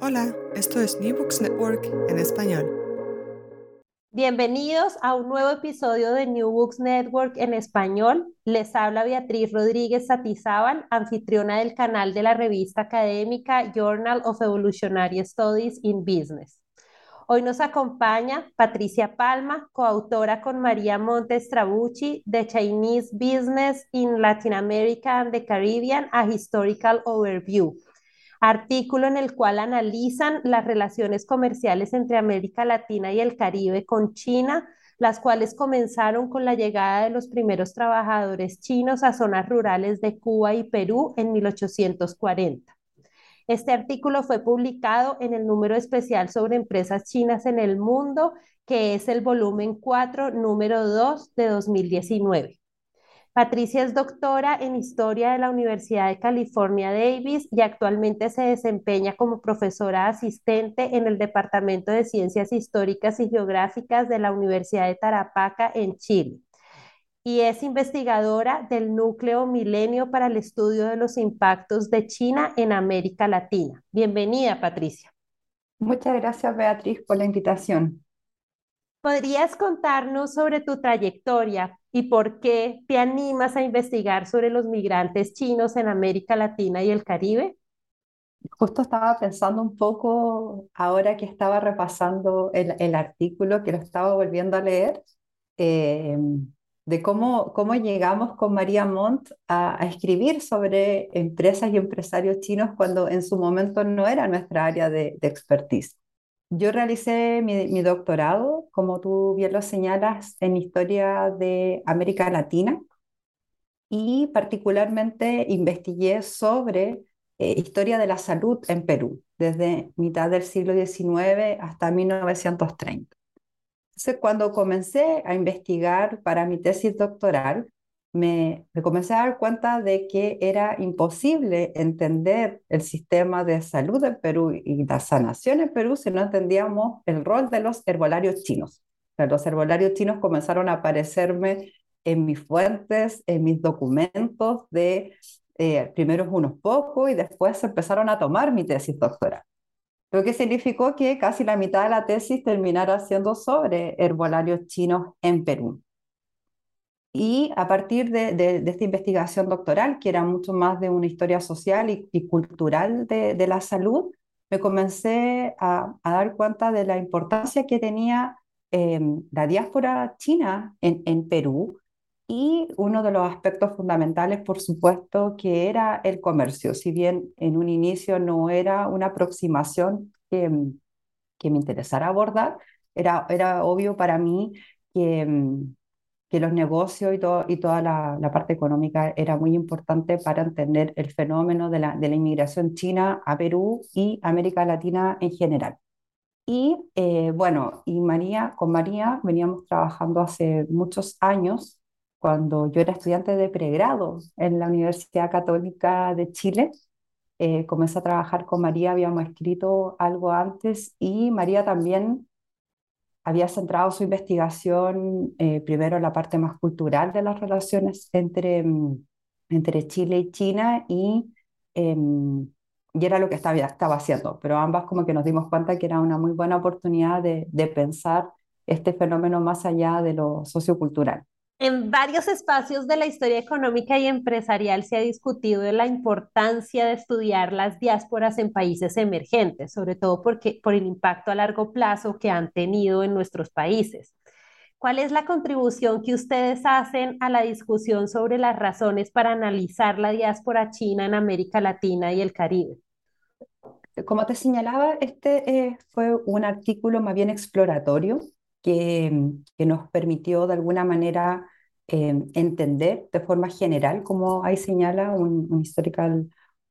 Hola, esto es New Books Network en español. Bienvenidos a un nuevo episodio de New Books Network en español. Les habla Beatriz Rodríguez Satizábal, anfitriona del canal de la revista académica Journal of Evolutionary Studies in Business. Hoy nos acompaña Patricia Palma, coautora con María Montes Trabucci de Chinese Business in Latin America and the Caribbean, a Historical Overview artículo en el cual analizan las relaciones comerciales entre América Latina y el Caribe con China, las cuales comenzaron con la llegada de los primeros trabajadores chinos a zonas rurales de Cuba y Perú en 1840. Este artículo fue publicado en el número especial sobre empresas chinas en el mundo, que es el volumen 4, número 2 de 2019. Patricia es doctora en Historia de la Universidad de California Davis y actualmente se desempeña como profesora asistente en el Departamento de Ciencias Históricas y Geográficas de la Universidad de Tarapacá en Chile. Y es investigadora del Núcleo Milenio para el Estudio de los Impactos de China en América Latina. Bienvenida, Patricia. Muchas gracias, Beatriz, por la invitación. ¿Podrías contarnos sobre tu trayectoria y por qué te animas a investigar sobre los migrantes chinos en América Latina y el Caribe? Justo estaba pensando un poco ahora que estaba repasando el, artículo, que lo estaba volviendo a leer, eh, de cómo, cómo llegamos con María Montt a, escribir sobre empresas y empresarios chinos cuando en su momento no era nuestra área de, de expertise. Yo realicé mi, doctorado, como tú bien lo señalas, en historia de América Latina y particularmente investigué sobre eh, historia de la salud en Perú, desde mitad del siglo XIX hasta 1930. Entonces, cuando comencé a investigar para mi tesis doctoral, me, comencé a dar cuenta de que era imposible entender el sistema de salud en Perú y la sanación en Perú si no entendíamos el rol de los herbolarios chinos. los herbolarios chinos comenzaron a aparecerme en mis fuentes, en mis documentos de eh, primeros unos pocos y después empezaron a tomar mi tesis doctoral. Lo que significó que casi la mitad de la tesis terminara siendo sobre herbolarios chinos en Perú. Y a partir de, esta investigación doctoral, que era mucho más de una historia social y, cultural de, la salud, me comencé a, dar cuenta de la importancia que tenía em, la diáspora china en, en Perú y uno de los aspectos fundamentales, por supuesto, que era el comercio. Si bien en un inicio no era una aproximación que, que me interesara abordar, era, era obvio para mí que em, que los negocios y, todo, y toda la, parte económica era muy importante para entender el fenómeno de la, de la inmigración china a Perú y América Latina en general. Y eh, bueno, y María, con María veníamos trabajando hace muchos años, cuando yo era estudiante de pregrado en la Universidad Católica de Chile. Eh, comencé a trabajar con María, habíamos escrito algo antes y María también había centrado su investigación eh, primero en la parte más cultural de las relaciones entre, mm, entre Chile y China y, em, y era lo que estaba, estaba haciendo, pero ambas como que nos dimos cuenta que era una muy buena oportunidad de, de pensar este fenómeno más allá de lo sociocultural. En varios espacios de la historia económica y empresarial se ha discutido de la importancia de estudiar las diásporas en países emergentes, sobre todo porque, por el impacto a largo plazo que han tenido en nuestros países. ¿Cuál es la contribución que ustedes hacen a la discusión sobre las razones para analizar la diáspora china en América Latina y el Caribe? Como te señalaba, este eh, fue un artículo más bien exploratorio que, nos permitió de alguna manera eh, entender de forma general, como ahí señala un, un, historical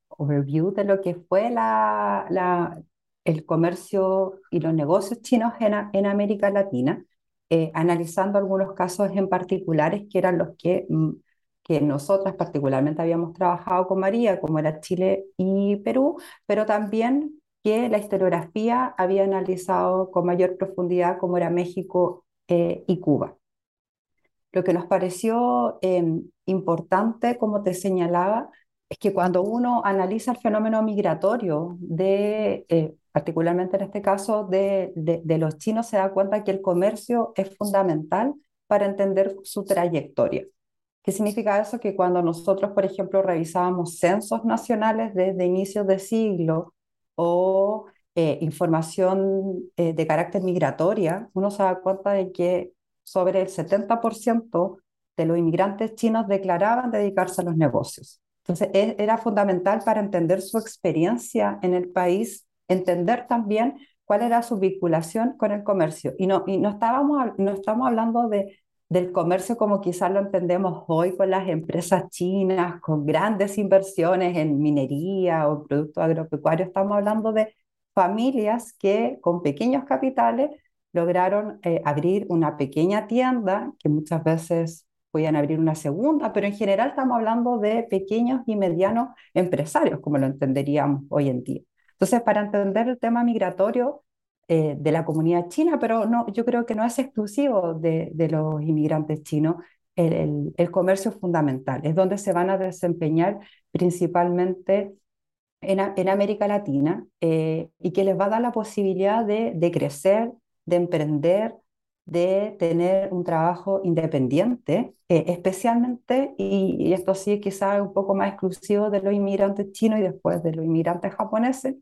overview de lo que fue la, el comercio y los negocios chinos en, en América Latina, eh, analizando algunos casos en particulares que eran los que, mm, que nosotras particularmente habíamos trabajado con María, como era Chile y Perú, pero también que la historiografía había analizado con mayor profundidad como era México eh, y Cuba. Lo que nos pareció em, importante, como te señalaba, es que cuando uno analiza el fenómeno migratorio de, eh, particularmente en este caso, de, de, de, los chinos, se da cuenta que el comercio es fundamental para entender su trayectoria. ¿Qué significa eso? Que cuando nosotros, por ejemplo, revisábamos censos nacionales desde inicios de siglo o eh, información eh, de carácter migratoria, uno se da cuenta de que sobre el 70% de los inmigrantes chinos declaraban dedicarse a los negocios. Entonces, e, era fundamental para entender su experiencia en el país, entender también cuál era su vinculación con el comercio. Y no, y no, estábamos, no estamos hablando de, del comercio como quizás lo entendemos hoy con las empresas chinas, con grandes inversiones en minería o productos agropecuarios. Estamos hablando de familias que con pequeños capitales lograron eh, abrir una pequeña tienda, que muchas veces podían abrir una segunda, pero en general estamos hablando de pequeños y medianos empresarios, como lo entenderíamos hoy en día. Entonces, para entender el tema migratorio eh, de la comunidad china, pero no, yo creo que no es exclusivo de, de los inmigrantes chinos, el, el, comercio es fundamental, es donde se van a desempeñar principalmente en, en América Latina eh, y que les va a dar la posibilidad de, de crecer, de emprender, de tener un trabajo independiente, eh, especialmente, y, y, esto sí quizás un poco más exclusivo de los inmigrantes chinos y después de los inmigrantes japoneses,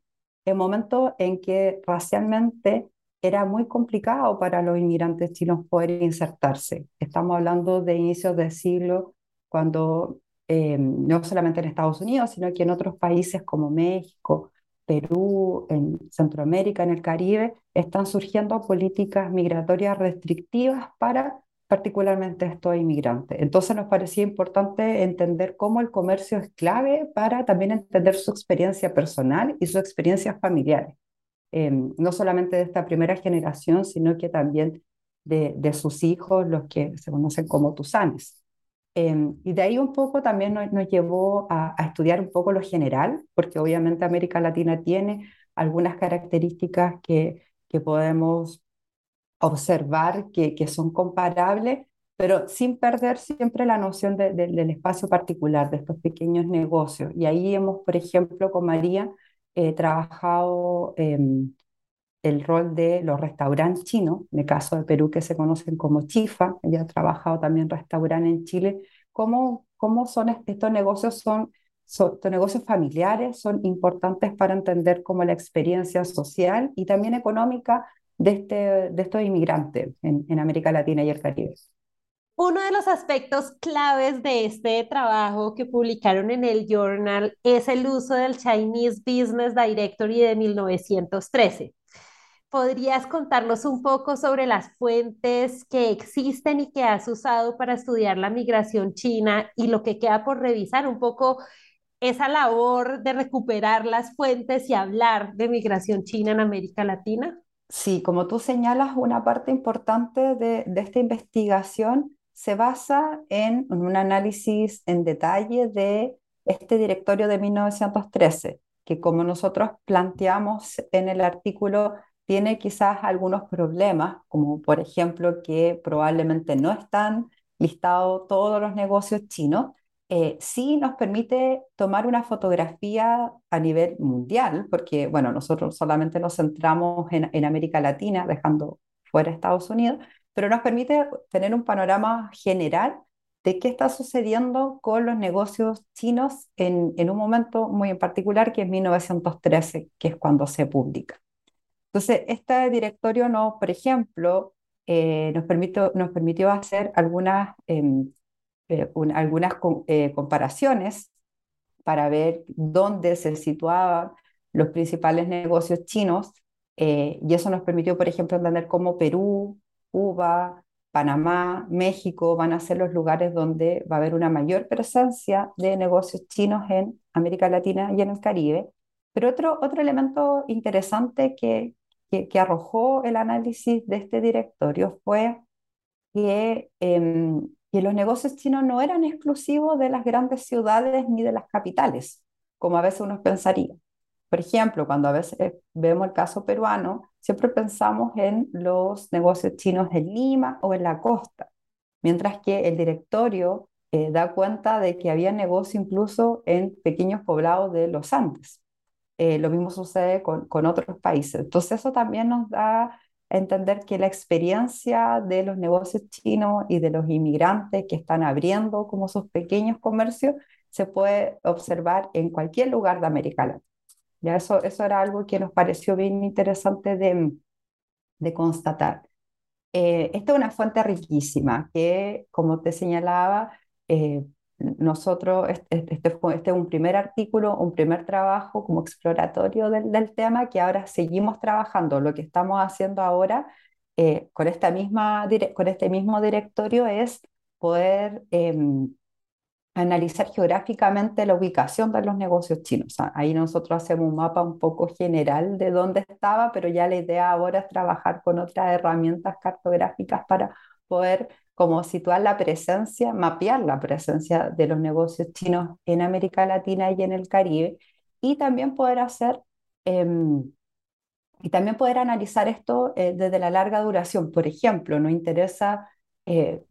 en momentos en que racialmente era muy complicado para los inmigrantes chinos poder insertarse. Estamos hablando de inicios del siglo, cuando eh, no solamente en Estados Unidos, sino que en otros países como México, Perú, en Centroamérica, en el Caribe, están surgiendo políticas migratorias restrictivas para particularmente estos inmigrantes. Entonces nos parecía importante entender cómo el comercio es clave para también entender su experiencia personal y sus experiencias familiares, eh, no solamente de esta primera generación, sino que también de, sus hijos, los que se conocen como tusanes. Eh, y de ahí un poco también nos, nos llevó a, a, estudiar un poco lo general, porque obviamente América Latina tiene algunas características que, que podemos observar que, que son comparables, pero sin perder siempre la noción de, de, del espacio particular, de estos pequeños negocios. Y ahí hemos, por ejemplo, con María, eh, trabajado eh, el rol de los restaurantes chinos, en el caso de Perú que se conocen como chifa, ella ha trabajado también restaurante en Chile, cómo, cómo son estos negocios, son, son, negocios familiares, son importantes para entender cómo la experiencia social y también económica de, este, de estos inmigrantes en, en América Latina y el Caribe. Uno de los aspectos claves de este trabajo que publicaron en el Journal es el uso del Chinese Business Directory de 1913. ¿Podrías contarnos un poco sobre las fuentes que existen y que has usado para estudiar la migración china y lo que queda por revisar? Un poco esa labor de recuperar las fuentes y hablar de migración china en América Latina. Sí, como tú señalas, una parte importante de, de esta investigación se basa en un análisis en detalle de este directorio de 1913, que como nosotros planteamos en el artículo tiene quizás algunos problemas, como por ejemplo que probablemente no están listados todos los negocios chinos, eh, sí nos permite tomar una fotografía a nivel mundial, porque bueno, nosotros solamente nos centramos en, América Latina, dejando fuera Estados Unidos, pero nos permite tener un panorama general de qué está sucediendo con los negocios chinos en, un momento muy en particular, que es 1913, que es cuando se publica. Entonces, este directorio, no, por ejemplo, eh, nos, permitió, nos permitió hacer algunas, em, eh, algunas eh, comparaciones para ver dónde se situaban los principales negocios chinos y eso nos permitió, por ejemplo, entender cómo Perú, Cuba, Panamá, México van a ser los lugares donde va a haber una mayor presencia de negocios chinos en América Latina y en el Caribe. Pero otro, otro elemento interesante que, que, arrojó el análisis de este directorio fue que, em, que los negocios chinos no eran exclusivos de las grandes ciudades ni de las capitales, como a veces uno pensaría. Por ejemplo, cuando a veces vemos el caso peruano, siempre pensamos en los negocios chinos en Lima o en la costa, mientras que el directorio eh, da cuenta de que había negocio incluso en pequeños poblados de los Andes. Eh, lo mismo sucede con, con, otros países. Entonces eso también nos da entender que la experiencia de los negocios chinos y de los inmigrantes que están abriendo como sus pequeños comercios se puede observar en cualquier lugar de América Latina. Ya eso, eso era algo que nos pareció bien interesante de, de constatar. Eh, esta es una fuente riquísima que, como te señalaba, eh, nosotros, este, este, este, es un primer artículo, un primer trabajo como exploratorio del, del, tema que ahora seguimos trabajando. Lo que estamos haciendo ahora eh, con, esta misma, con este mismo directorio es poder em, analizar geográficamente la ubicación de los negocios chinos. ahí nosotros hacemos un mapa un poco general de dónde estaba, pero ya la idea ahora es trabajar con otras herramientas cartográficas para poder como situar la presencia, mapear la presencia de los negocios chinos en América Latina y en el Caribe, y también poder hacer, em, y también poder analizar esto eh, desde la larga duración. Por ejemplo, nos interesa, eh,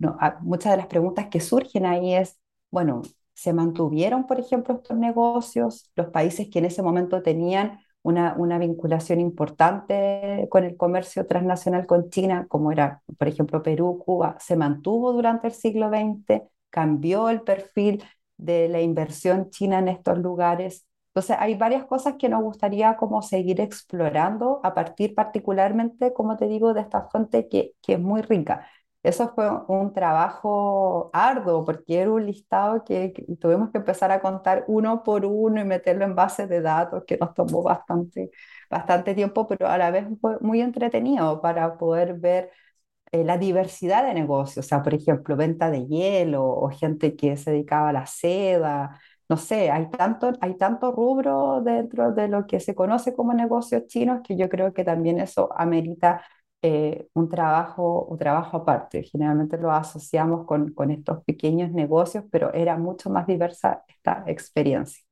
muchas de las preguntas que surgen ahí es, bueno, ¿se mantuvieron, por ejemplo, estos negocios? Los países que en ese momento tenían una, una, vinculación importante con el comercio transnacional con China, como era, por ejemplo, Perú, Cuba, se mantuvo durante el siglo XX, cambió el perfil de la inversión china en estos lugares. Entonces, hay varias cosas que nos gustaría como seguir explorando a partir particularmente, como te digo, de esta fuente que, que es muy rica. Eso fue un trabajo arduo porque era un listado que, tuvimos que empezar a contar uno por uno y meterlo en bases de datos que nos tomó bastante, bastante tiempo, pero a la vez fue muy entretenido para poder ver eh, la diversidad de negocios, o sea, por ejemplo, venta de hielo o gente que se dedicaba a la seda, no sé, hay tanto, hay tanto rubro dentro de lo que se conoce como negocios chinos que yo creo que también eso amerita eh, un, trabajo, un trabajo aparte. Generalmente lo asociamos con, con estos pequeños negocios, pero era mucho más diversa esta experiencia.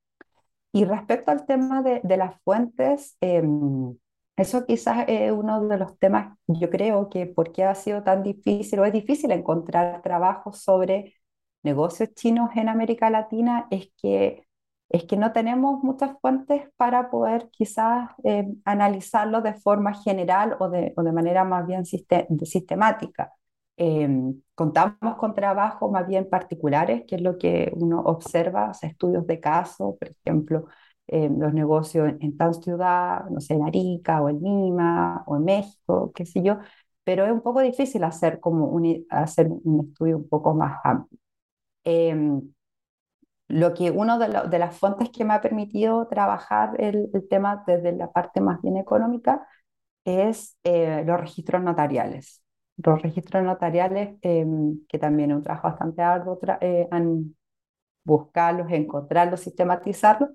Y respecto al tema de, de las fuentes, em, eso quizás es uno de los temas, yo creo que por qué ha sido tan difícil o es difícil encontrar trabajos sobre negocios chinos en América Latina, es que es que no tenemos muchas fuentes para poder quizás eh, analizarlo de forma general o de, manera más bien sistemática. Em, contamos con trabajos más bien particulares, que es lo que uno observa, o estudios de caso, por ejemplo, em, los negocios en, en, tal ciudad, no sé, en Arica o en Lima o en México, qué sé yo, pero es un poco difícil hacer, como un, hacer un estudio un poco más amplio. Lo que uno de, las fuentes que me ha permitido trabajar el, tema desde la parte más bien económica es eh, los registros notariales. Los registros notariales, em, que también es un trabajo bastante arduo, eh, buscarlos, encontrarlos, sistematizarlos,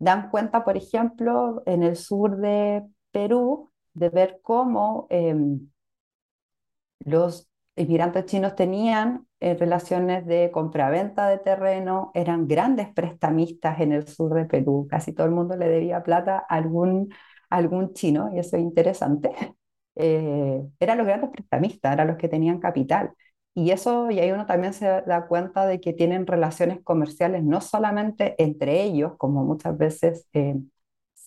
dan cuenta, por ejemplo, en el sur de Perú, de ver cómo em, los inmigrantes chinos tenían eh, relaciones de compraventa de terreno, eran grandes prestamistas en el sur de Perú, casi todo el mundo le debía plata a algún, algún chino, y eso es interesante. Eh, eran los grandes prestamistas, eran los que tenían capital. Y eso, y ahí uno también se da cuenta de que tienen relaciones comerciales no solamente entre ellos, como muchas veces eh,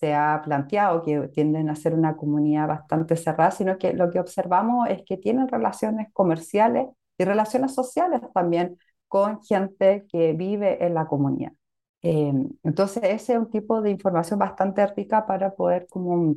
se ha planteado, que tienden a ser una comunidad bastante cerrada, sino que lo que observamos es que tienen relaciones comerciales y relaciones sociales también con gente que vive en la comunidad. Em, entonces, ese es un tipo de información bastante rica para poder como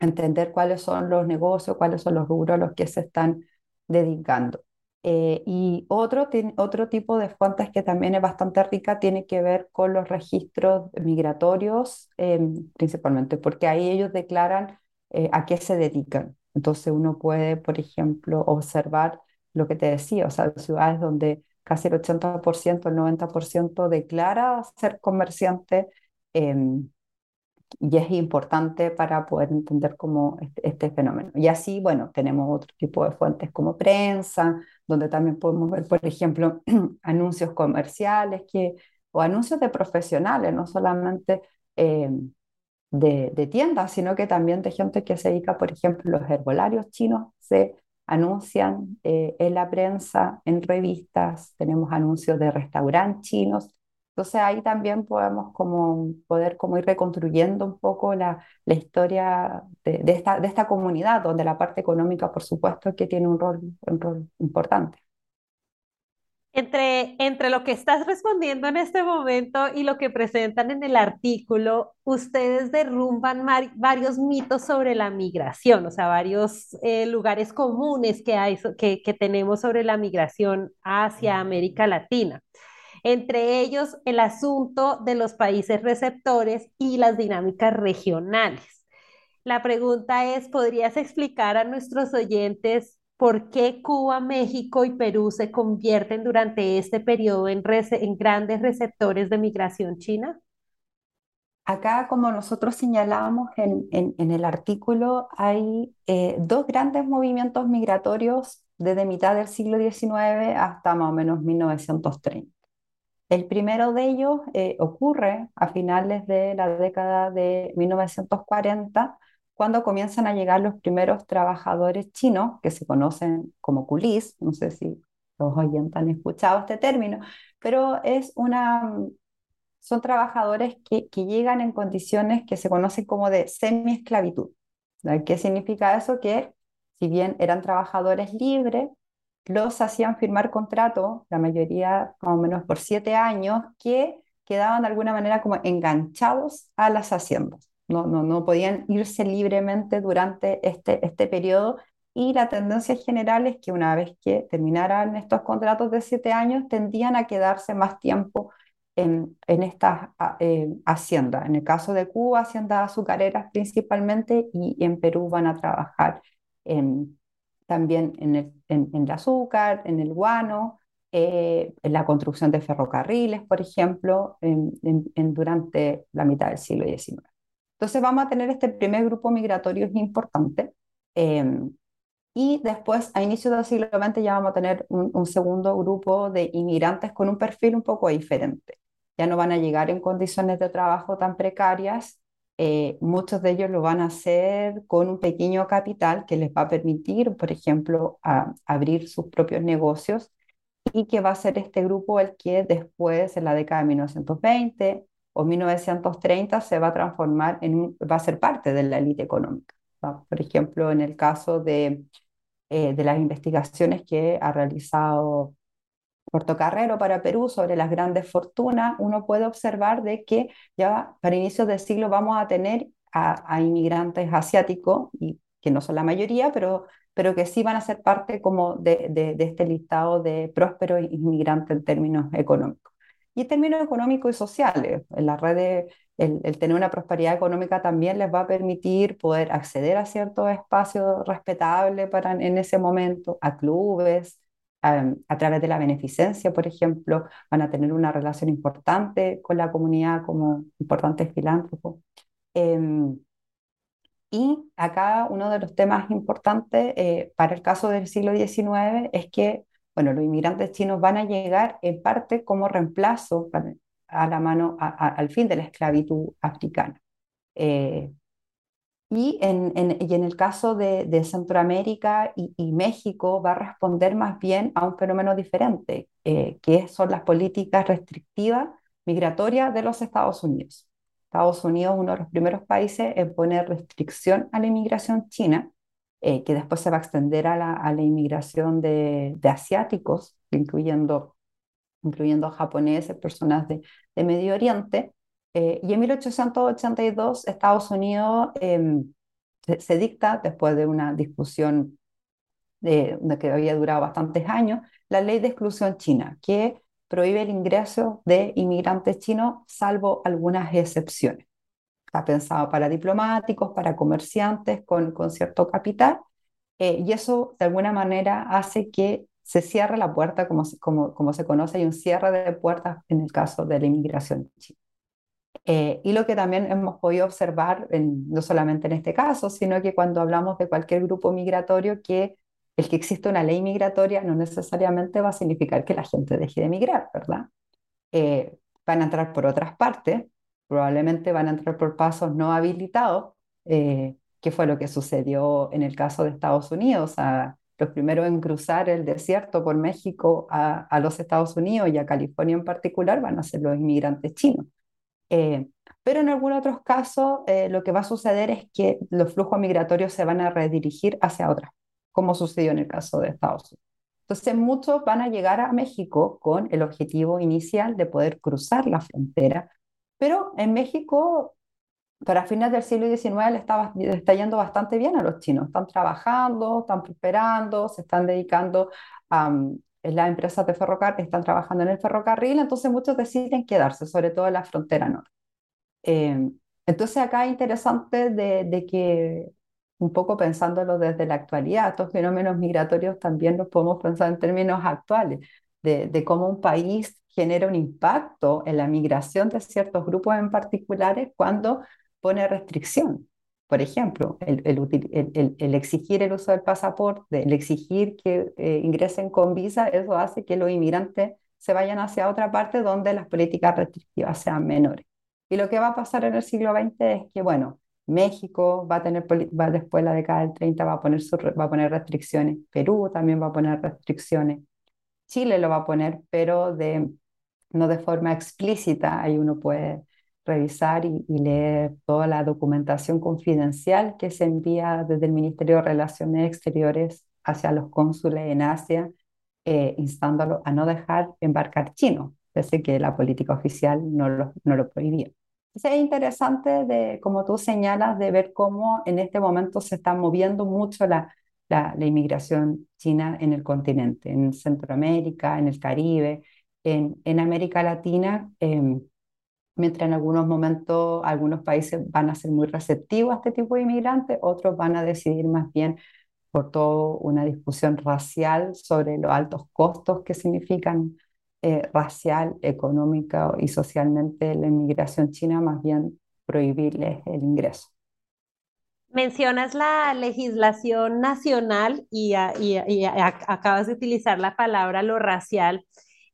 entender cuáles son los negocios, cuáles son los rubros a los que se están dedicando. Eh, y otro, otro tipo de fuentes que también es bastante rica tiene que ver con los registros migratorios, em, principalmente, porque ahí ellos declaran eh, a qué se dedican. Entonces uno puede, por ejemplo, observar lo que te decía, o sea, ciudades donde casi el 80%, el 90% declara ser comerciante. Y es importante para poder entender cómo este, este, fenómeno. Y así, bueno, tenemos otro tipo de fuentes como prensa, donde también podemos ver, por ejemplo, anuncios comerciales que, o anuncios de profesionales, no solamente eh, de, de, tiendas, sino que también de gente que se dedica, por ejemplo, los herbolarios chinos se anuncian eh, en la prensa, en revistas, tenemos anuncios de restaurantes chinos, entonces ahí también podemos como poder como ir reconstruyendo un poco la, la historia de, de, esta, de esta comunidad, donde la parte económica, por supuesto, que tiene un rol, un rol importante. Entre, entre lo que estás respondiendo en este momento y lo que presentan en el artículo, ustedes derrumban varios mitos sobre la migración, o sea, varios eh, lugares comunes que, hay, que, que tenemos sobre la migración hacia América Latina entre ellos el asunto de los países receptores y las dinámicas regionales. La pregunta es, ¿podrías explicar a nuestros oyentes por qué Cuba, México y Perú se convierten durante este periodo en, grandes receptores de migración china? Acá, como nosotros señalábamos en, el artículo, hay eh, dos grandes movimientos migratorios desde mitad del siglo XIX hasta más o menos 1930. El primero de ellos eh, ocurre a finales de la década de 1940, cuando comienzan a llegar los primeros trabajadores chinos, que se conocen como culis, no sé si los oyentes han escuchado este término, pero es una, son trabajadores que, que llegan en condiciones que se conocen como de semi-esclavitud. ¿Qué significa eso? Que si bien eran trabajadores libres, los hacían firmar contratos, la mayoría más o menos por siete años, que quedaban de alguna manera como enganchados a las haciendas. No, no, no podían irse libremente durante este, este periodo y la tendencia general es que una vez que terminaran estos contratos de siete años, tendían a quedarse más tiempo en, en estas eh, haciendas. En el caso de Cuba, haciendas azucareras principalmente, y en Perú van a trabajar en, también en el, en, azúcar, en el guano, eh, en la construcción de ferrocarriles, por ejemplo, en, durante la mitad del siglo XIX. Entonces vamos a tener este primer grupo migratorio importante. Em, y después, a inicios del siglo XX, ya vamos a tener un, segundo grupo de inmigrantes con un perfil un poco diferente. Ya no van a llegar en condiciones de trabajo tan precarias eh, muchos de ellos lo van a hacer con un pequeño capital que les va a permitir, por ejemplo, abrir sus propios negocios y que va a ser este grupo el que después, en la década de 1920 o 1930, se va a transformar en va a ser parte de la élite económica. Por ejemplo, en el caso de, eh, de las investigaciones que ha realizado Carrero para Perú sobre las grandes fortunas, uno puede observar de que ya para inicios del siglo vamos a tener a, inmigrantes asiáticos, y que no son la mayoría, pero, pero que sí van a ser parte como de, de, este listado de prósperos inmigrantes en términos económicos. Y en términos económicos y sociales, en la red el, el, tener una prosperidad económica también les va a permitir poder acceder a ciertos espacios respetables para en ese momento, a clubes, a, través de la beneficencia, por ejemplo, van a tener una relación importante con la comunidad como importantes filántropos. Em, y acá uno de los temas importantes eh, para el caso del siglo XIX es que bueno, los inmigrantes chinos van a llegar en parte como reemplazo a la mano al fin de la esclavitud africana. Eh, y en, y en el caso de, de Centroamérica y, y, México va a responder más bien a un fenómeno diferente, eh, que son las políticas restrictivas migratorias de los Estados Unidos. Estados Unidos, uno de los primeros países en poner restricción a la inmigración china, eh, que después se va a extender a la, a la inmigración de, de asiáticos, incluyendo, incluyendo japoneses, personas de, de Medio Oriente. Eh, y en 1882 Estados Unidos se, se, dicta, después de una discusión de, de que había durado bastantes años, la ley de exclusión china, que prohíbe el ingreso de inmigrantes chinos, salvo algunas excepciones. Está pensado para diplomáticos, para comerciantes con, con cierto capital, eh, y eso de alguna manera hace que se cierre la puerta, como, como, como se conoce, hay un cierre de puertas en el caso de la inmigración china. Eh, y lo que también hemos podido observar, no solamente en este caso, sino que cuando hablamos de cualquier grupo migratorio, que el que existe una ley migratoria no necesariamente va a significar que la gente deje de emigrar, ¿verdad? Eh, van a entrar por otras partes, probablemente van a entrar por pasos no habilitados, eh, que fue lo que sucedió en el caso de Estados Unidos. Los primeros en cruzar el desierto por México a, los Estados Unidos y a California en particular van a ser los inmigrantes chinos. Eh, pero en algunos otros casos eh, lo que va a suceder es que los flujos migratorios se van a redirigir hacia otras como sucedió en el caso de Estados Unidos. Entonces, muchos van a llegar a México con el objetivo inicial de poder cruzar la frontera, pero en México, para fines del siglo XIX, le, estaba, le está yendo bastante bien a los chinos. Están trabajando, están prosperando, se están dedicando a las empresas de ferrocarril, están trabajando en el ferrocarril, entonces muchos deciden quedarse, sobre todo en la frontera norte. Eh, entonces acá es interesante de, que un poco pensándolo desde la actualidad, estos fenómenos migratorios también los podemos pensar en términos actuales, de cómo un país genera un impacto en la migración de ciertos grupos en particulares cuando pone restricción. Por ejemplo, el, el, el, el, exigir el uso del pasaporte, el exigir que eh, ingresen con visa, eso hace que los inmigrantes se vayan hacia otra parte donde las políticas restrictivas sean menores. Y lo que va a pasar en el siglo XX es que, bueno, México va a tener, va después de la década del 30 va a, poner va a poner restricciones, Perú también va a poner restricciones, Chile lo va a poner, pero de, no de forma explícita, ahí uno puede revisar y, y, leer toda la documentación confidencial que se envía desde el Ministerio de Relaciones Exteriores hacia los cónsules en Asia, eh, instándolos a no dejar embarcar chinos, pese que la política oficial no lo, no lo prohibía es interesante, de, como tú señalas, de ver cómo en este momento se está moviendo mucho la, la, la inmigración china en el continente, en Centroamérica, en el Caribe, en, en América Latina, eh, mientras en algunos momentos algunos países van a ser muy receptivos a este tipo de inmigrantes, otros van a decidir más bien por toda una discusión racial sobre los altos costos que significan eh, racial, económica y socialmente la inmigración china, más bien prohibirles el ingreso. Mencionas la legislación nacional y, y acabas de utilizar la palabra lo racial.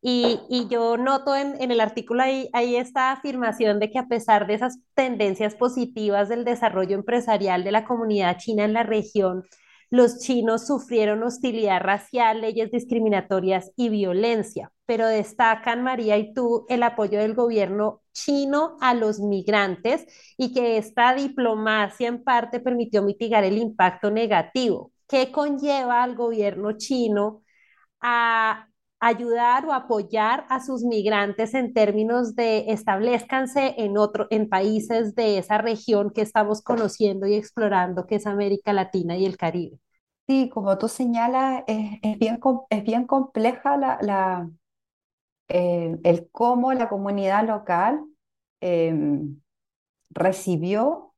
Y, y, yo noto en, en el artículo ahí, ahí esta afirmación de que a pesar de esas tendencias positivas del desarrollo empresarial de la comunidad china en la región, los chinos sufrieron hostilidad racial, leyes discriminatorias y violencia, pero destacan, María y tú, el apoyo del gobierno chino a los migrantes y que esta diplomacia en parte permitió mitigar el impacto negativo. ¿Qué conlleva al gobierno chino a ayudar o apoyar a sus migrantes en términos de establezcanse en otro, en países de esa región que estamos conociendo y explorando, que es América Latina y el Caribe. Sí, como tú señalas, es, es bien, es bien compleja la, la eh, el cómo la comunidad local eh, recibió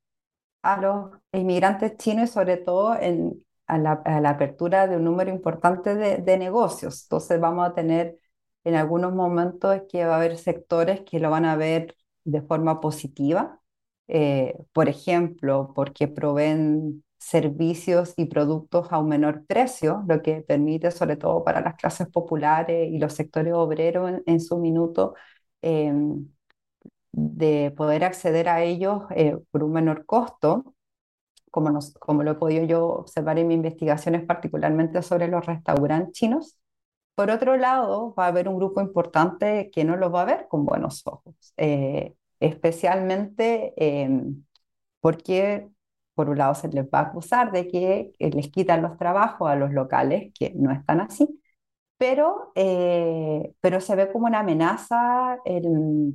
a los inmigrantes chinos sobre todo en, a la, a la apertura de un número importante de, de, negocios. Entonces vamos a tener en algunos momentos que va a haber sectores que lo van a ver de forma positiva, eh, por ejemplo, porque proveen servicios y productos a un menor precio, lo que permite sobre todo para las clases populares y los sectores obreros en, en su minuto eh, de poder acceder a ellos eh, por un menor costo como, nos, como lo he podido yo observar en mis investigaciones, particularmente sobre los restaurantes chinos. Por otro lado, va a haber un grupo importante que no los va a ver con buenos ojos. Eh, especialmente em, porque por un lado se les va a acusar de que les quitan los trabajos a los locales, que no están así, pero, eh, pero se ve como una amenaza el,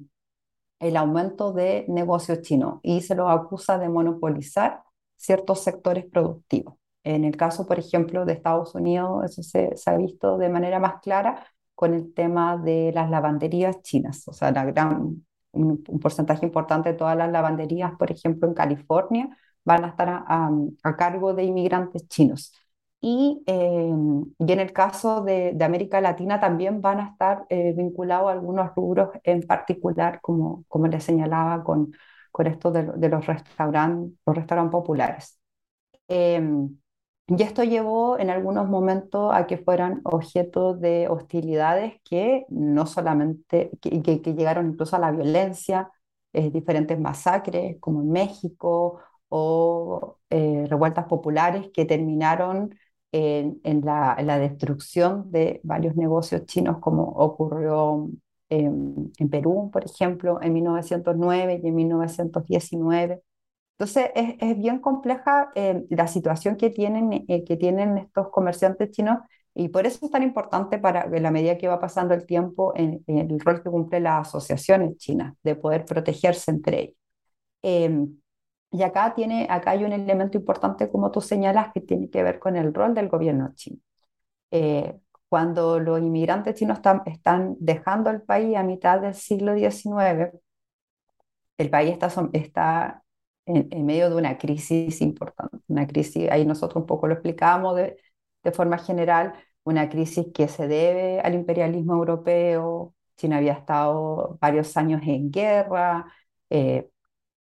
el aumento de negocios chinos y se los acusa de monopolizar ciertos sectores productivos. En el caso, por ejemplo, de Estados Unidos, eso se, ha visto de manera más clara con el tema de las lavanderías chinas. O sea, gran, un, porcentaje importante de todas las lavanderías, por ejemplo, en California, van a estar a, cargo de inmigrantes chinos. Y, eh, en el caso de, de, América Latina también van a estar eh, vinculados a algunos rubros en particular, como, como les señalaba con, con esto de, los restaurantes los restaurantes populares. Eh, y esto llevó en algunos momentos a que fueran objeto de hostilidades que no solamente, que, llegaron incluso a la violencia, eh, diferentes masacres como en México o eh, revueltas populares que terminaron en, la, en, la, destrucción de varios negocios chinos como ocurrió en, en Perú, por ejemplo, en 1909 y en 1919 entonces, es, es bien compleja eh, la situación que tienen, eh, que tienen estos comerciantes chinos y por eso es tan importante para en la medida que va pasando el tiempo en, en el rol que cumplen las asociaciones chinas de poder protegerse entre ellos. Eh, y acá, tiene, acá hay un elemento importante, como tú señalas, que tiene que ver con el rol del gobierno chino. Eh, cuando los inmigrantes chinos están, están dejando el país a mitad del siglo XIX, el país está, está en, medio de una crisis importante, una crisis, ahí nosotros un poco lo explicamos de, de forma general, una crisis que se debe al imperialismo europeo, China había estado varios años en guerra, eh,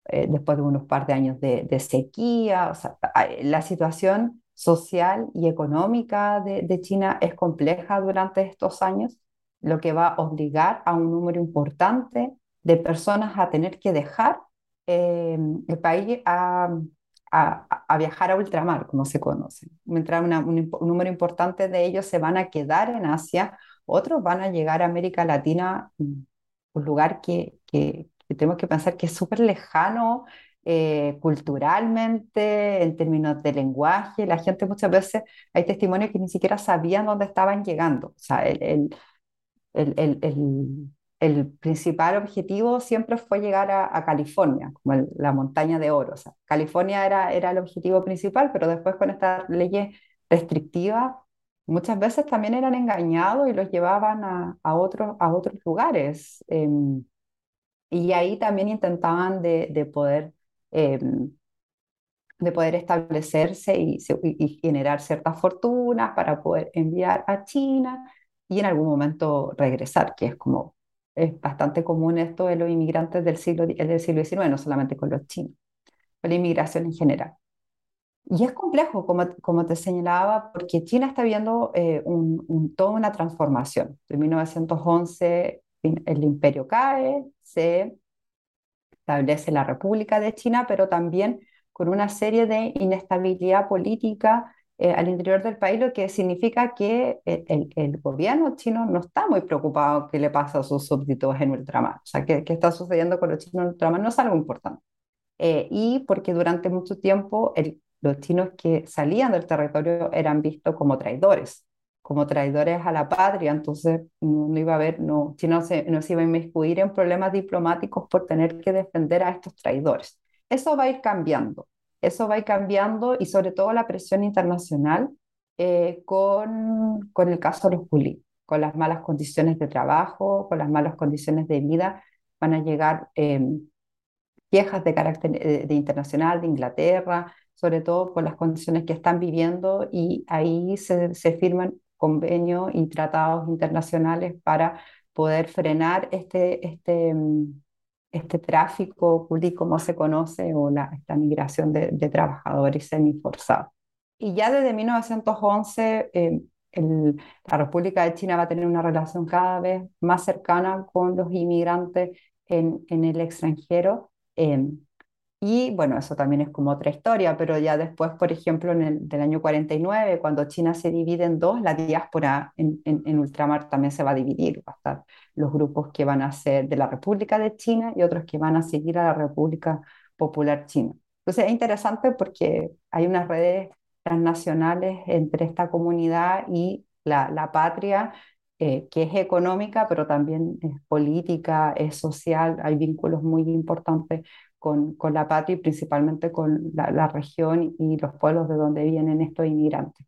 eh, después de unos par de años de, de, sequía, o sea, la situación social y económica de, de, China es compleja durante estos años, lo que va a obligar a un número importante de personas a tener que dejar eh, el país a, a, a, viajar a ultramar, como se conoce. Mientras una, un, un, número importante de ellos se van a quedar en Asia, otros van a llegar a América Latina, un lugar que, que, que tenemos que pensar que es súper lejano eh, culturalmente, en términos de lenguaje. La gente muchas veces, hay testimonios que ni siquiera sabían dónde estaban llegando. O sea, el, el, el, el principal objetivo siempre fue llegar a, a California, como la montaña de oro. O sea, California era, era el objetivo principal, pero después con estas leyes restrictivas, muchas veces también eran engañados y los llevaban a, a, otros, a otros lugares. Eh, y ahí también intentaban de, de poder, eh, de poder establecerse y, generar ciertas fortunas para poder enviar a China y en algún momento regresar, que es como es bastante común esto de los inmigrantes del siglo, del siglo XIX, no solamente con los chinos, con la inmigración en general. Y es complejo, como, como te señalaba, porque China está viendo eh, un, toda una transformación. En 1911 el imperio cae, se establece la República de China, pero también con una serie de inestabilidad política eh, al interior del país, lo que significa que el, el, gobierno chino no está muy preocupado qué le pasa a sus súbditos en ultramar. O sea, qué, qué está sucediendo con los chinos en ultramar no es algo importante. Eh, y porque durante mucho tiempo el, los chinos que salían del territorio eran vistos como traidores, como traidores a la patria, entonces no, iba a haber, no, China se, no se iba a inmiscuir en problemas diplomáticos por tener que defender a estos traidores. Eso va a ir cambiando eso va a ir cambiando y sobre todo la presión internacional eh, con, con el caso de los Juli, con las malas condiciones de trabajo, con las malas condiciones de vida, van a llegar eh, quejas de carácter de, de internacional, de Inglaterra, sobre todo por las condiciones que están viviendo y ahí se, se firman convenios y tratados internacionales para poder frenar este, este, este tráfico como se conoce, o la, esta migración de, de trabajadores semiforzados. Y ya desde 1911, eh, el, la República de China va a tener una relación cada vez más cercana con los inmigrantes en, en el extranjero. Eh, Y bueno, eso también es como otra historia, pero ya después, por ejemplo, en el del año 49, cuando China se divide en dos, la diáspora en, en, ultramar también se va a dividir. Va a estar los grupos que van a ser de la República de China y otros que van a seguir a la República Popular China. Entonces es interesante porque hay unas redes transnacionales entre esta comunidad y la, la patria, eh, que es económica, pero también es política, es social, hay vínculos muy importantes con, con la patria y principalmente con la, región y los pueblos de donde vienen estos inmigrantes.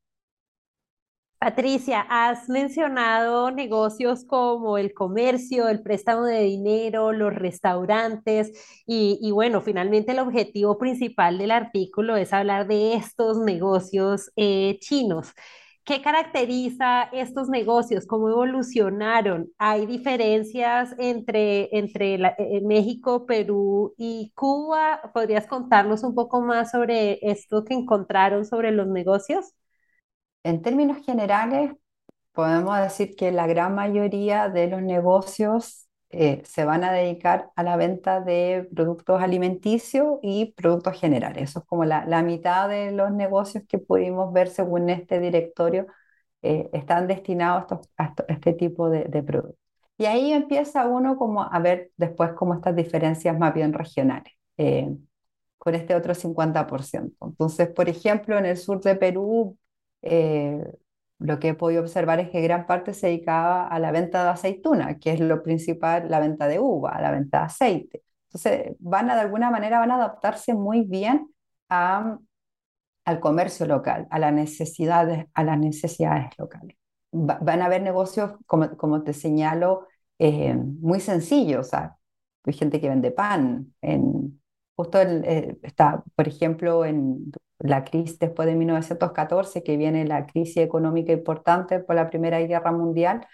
Patricia, has mencionado negocios como el comercio, el préstamo de dinero, los restaurantes y, y, bueno, finalmente el objetivo principal del artículo es hablar de estos negocios eh, chinos. ¿Qué caracteriza estos negocios? ¿Cómo evolucionaron? ¿Hay diferencias entre, entre eh, México, Perú y Cuba? ¿Podrías contarnos un poco más sobre esto que encontraron sobre los negocios? En términos generales, podemos decir que la gran mayoría de los negocios eh, se van a dedicar a la venta de productos alimenticios y productos generales. Eso es como la, la mitad de los negocios que pudimos ver según este directorio eh, están destinados a, este tipo de, productos. Y ahí empieza uno como a ver después como estas diferencias más bien regionales, eh, con este otro 50%. Entonces, por ejemplo, en el sur de Perú, lo que he podido observar es que gran parte se dedicaba a la venta de aceituna, que es lo principal, la venta de uva, la venta de aceite. Entonces, van a, de alguna manera, van a adaptarse muy bien a, al comercio local, a las necesidades, a las necesidades locales. van a haber negocios, como, como te señalo, eh, muy sencillos. O sea, hay gente que vende pan. En, justo eh, está, por ejemplo, en la crisis después de 1914, que viene la crisis económica importante por la Primera Guerra Mundial,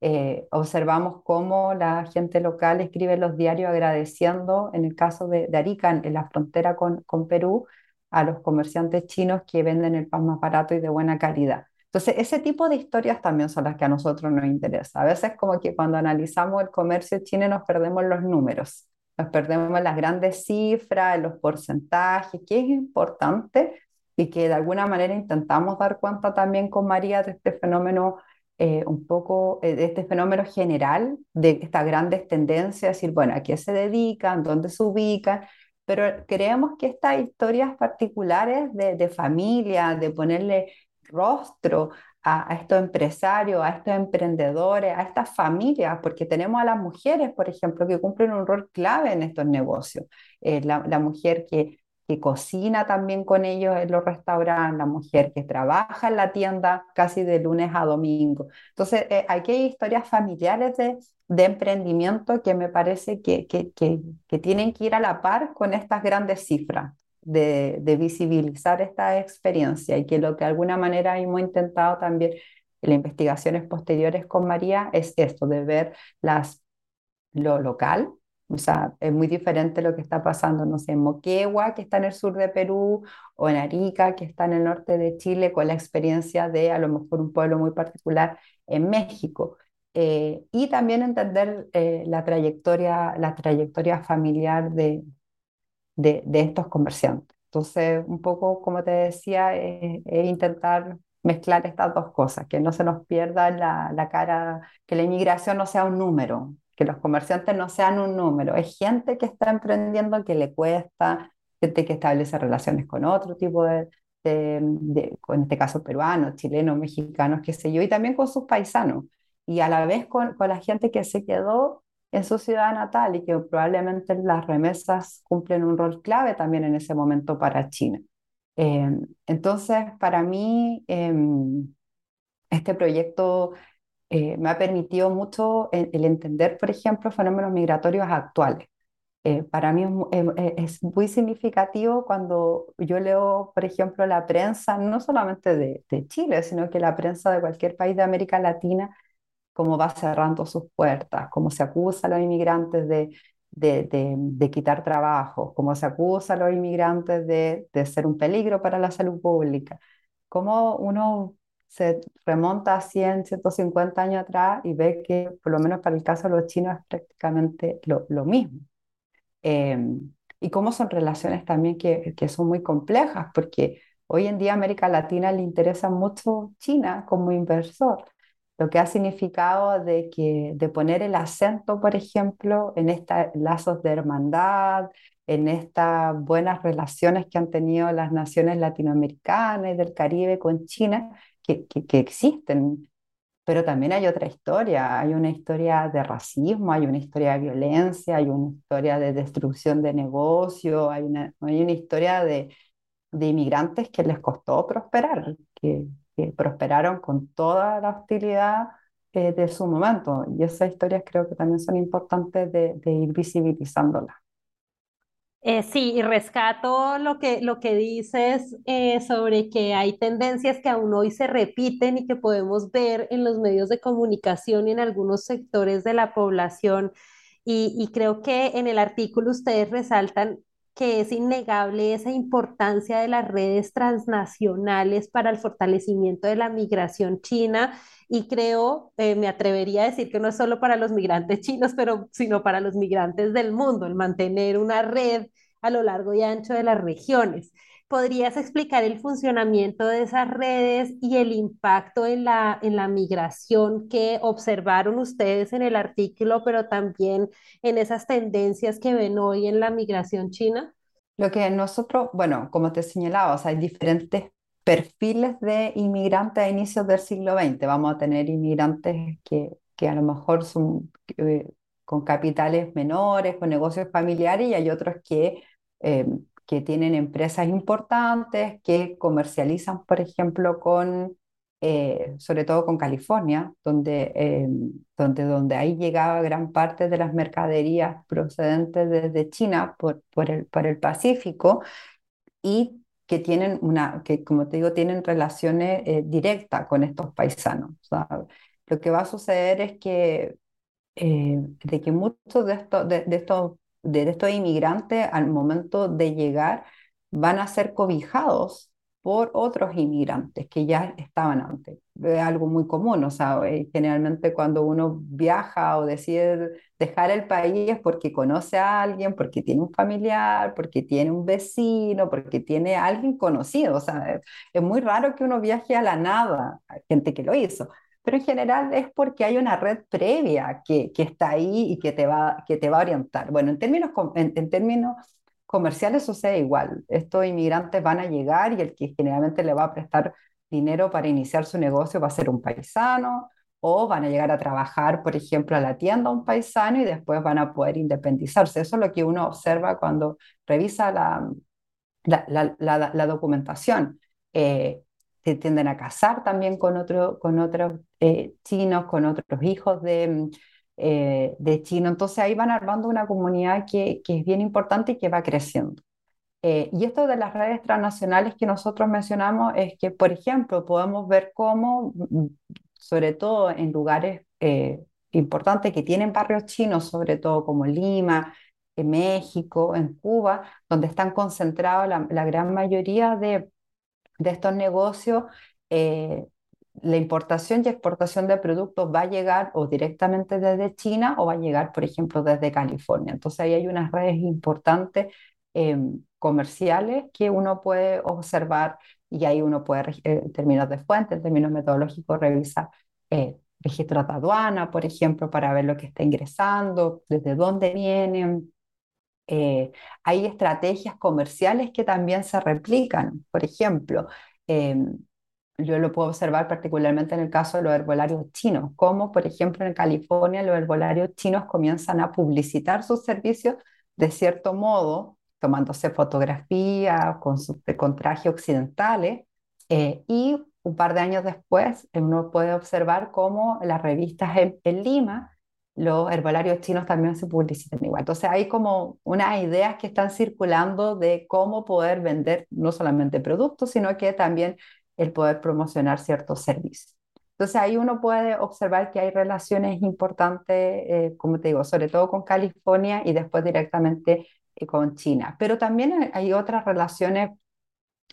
eh, observamos cómo la gente local escribe los diarios agradeciendo, en el caso de, Arica, en, la frontera con, con, Perú, a los comerciantes chinos que venden el pan más barato y de buena calidad. Entonces, ese tipo de historias también son las que a nosotros nos interesa. A veces como que cuando analizamos el comercio chino nos perdemos los números nos perdemos las grandes cifras, los porcentajes, que es importante y que de alguna manera intentamos dar cuenta también con María de este fenómeno, eh, un poco eh, de este fenómeno general, de estas grandes tendencias, decir, bueno, a qué se dedican, dónde se ubican, pero creemos que estas historias particulares de, de familia, de ponerle rostro a, estos empresarios, a estos emprendedores, a estas familias, porque tenemos a las mujeres, por ejemplo, que cumplen un rol clave en estos negocios. Eh, la, mujer que, que cocina también con ellos en los restaurantes, la mujer que trabaja en la tienda casi de lunes a domingo. Entonces, eh, aquí hay historias familiares de, de emprendimiento que me parece que, que, que tienen que ir a la par con estas grandes cifras de, visibilizar esta experiencia y que lo que de alguna manera hemos intentado también en las investigaciones posteriores con María es esto, de ver las, lo local, o sea, es muy diferente lo que está pasando, no sé, en Moquegua, que está en el sur de Perú, o en Arica, que está en el norte de Chile, con la experiencia de a lo mejor un pueblo muy particular en México. Eh, y también entender eh, la, trayectoria, la trayectoria familiar de, de, estos comerciantes. Entonces, un poco, como te decía, es, intentar mezclar estas dos cosas, que no se nos pierda la, la, cara, que la inmigración no sea un número, que los comerciantes no sean un número, es gente que está emprendiendo que le cuesta, gente que establece relaciones con otro tipo de, de, en este caso peruanos, chilenos, mexicanos, qué sé yo, y también con sus paisanos, y a la vez con, con la gente que se quedó en su ciudad natal y que probablemente las remesas cumplen un rol clave también en ese momento para China. Em, entonces, para mí, em, este proyecto eh, me ha permitido mucho el, entender, por ejemplo, fenómenos migratorios actuales. Eh, para mí es, muy significativo cuando yo leo, por ejemplo, la prensa, no solamente de Chile, sino que la prensa de cualquier país de América Latina, cómo va cerrando sus puertas, cómo se acusa a los inmigrantes de, de, de, quitar trabajo, cómo se acusa a los inmigrantes de, de ser un peligro para la salud pública, cómo uno se remonta a 100, 150 años atrás y ve que, por lo menos para el caso de los chinos, es prácticamente lo, lo mismo. Em, y cómo son relaciones también que, que son muy complejas, porque hoy en día a América Latina le interesa mucho China como inversor, lo que ha significado de, que, de poner el acento, por ejemplo, en estos lazos de hermandad, en estas buenas relaciones que han tenido las naciones latinoamericanas y del Caribe con China, que, que, existen. Pero también hay otra historia, hay una historia de racismo, hay una historia de violencia, hay una historia de destrucción de negocios, hay una, hay una historia de, de inmigrantes que les costó prosperar, que, prosperaron con toda la hostilidad eh, de su momento. Y esas historias creo que también son importantes de, de ir visibilizándolas. Eh, sí, y rescato lo que, lo que dices eh, sobre que hay tendencias que aún hoy se repiten y que podemos ver en los medios de comunicación y en algunos sectores de la población. Y, y creo que en el artículo ustedes resaltan que es innegable esa importancia de las redes transnacionales para el fortalecimiento de la migración china y creo, eh, me atrevería a decir que no es solo para los migrantes chinos, pero sino para los migrantes del mundo, el mantener una red a lo largo y ancho de las regiones. ¿Podrías explicar el funcionamiento de esas redes y el impacto en la, en la migración que observaron ustedes en el artículo, pero también en esas tendencias que ven hoy en la migración china? Lo que nosotros, bueno, como te señalaba, hay diferentes perfiles de inmigrantes a inicios del siglo XX. Vamos a tener inmigrantes que, que a lo mejor son eh, con capitales menores, con negocios familiares, y hay otros que eh, que tienen empresas importantes que comercializan, por ejemplo, con, eh, sobre todo con California, donde, eh, donde, donde ahí llegaba gran parte de las mercaderías procedentes desde China por, por, el, por el Pacífico y que tienen una, que como te digo, tienen relaciones eh, directas con estos paisanos. lo que va a suceder es que, de que muchos de, estos de, de estos de estos inmigrantes al momento de llegar van a ser cobijados por otros inmigrantes que ya estaban antes. Es algo muy común, o sea, eh, generalmente cuando uno viaja o decide dejar el país es porque conoce a alguien, porque tiene un familiar, porque tiene un vecino, porque tiene alguien conocido, o sea, es muy raro que uno viaje a la nada, hay gente que lo hizo, pero en general es porque hay una red previa que, que está ahí y que te, va, que te va a orientar. Bueno, en términos, en, términos comerciales sucede igual. Estos inmigrantes van a llegar y el que generalmente le va a prestar dinero para iniciar su negocio va a ser un paisano o van a llegar a trabajar, por ejemplo, a la tienda un paisano y después van a poder independizarse. Eso es lo que uno observa cuando revisa la, la, la, la documentación. Eh, se tienden a casar también con, otro, con otros eh, chinos, con otros hijos de, mm, eh, de chino. Entonces ahí van armando una comunidad que, que es bien importante y que va creciendo. Eh, y esto de las redes transnacionales que nosotros mencionamos es que, por ejemplo, podemos ver cómo, mm, sobre todo en lugares importantes que tienen barrios chinos, sobre todo como Lima, en México, en Cuba, donde están concentrados la, la gran mayoría de de estos negocios, eh, la importación y exportación de productos va a llegar o directamente desde China o va a llegar, por ejemplo, desde California. Entonces ahí hay unas redes importantes em, comerciales que uno puede observar y ahí uno puede, eh, en términos de fuente, en términos metodológicos, revisar eh, registros de aduana, por ejemplo, para ver lo que está ingresando, desde dónde vienen, eh, hay estrategias comerciales que también se replican. Por ejemplo, em, yo lo puedo observar particularmente en el caso de los herbolarios chinos, como por ejemplo en California los herbolarios chinos comienzan a publicitar sus servicios de cierto modo, tomándose fotografías con, con trajes occidentales, eh, y un par de años después uno puede observar cómo las revistas en Lima los herbolarios chinos también se publicitan igual. Entonces hay como unas ideas que están circulando de cómo poder vender no solamente productos, sino que también el poder promocionar ciertos servicios. Entonces ahí uno puede observar que hay relaciones importantes, eh, como te digo, sobre todo con California y después directamente eh, con China. Pero también hay otras relaciones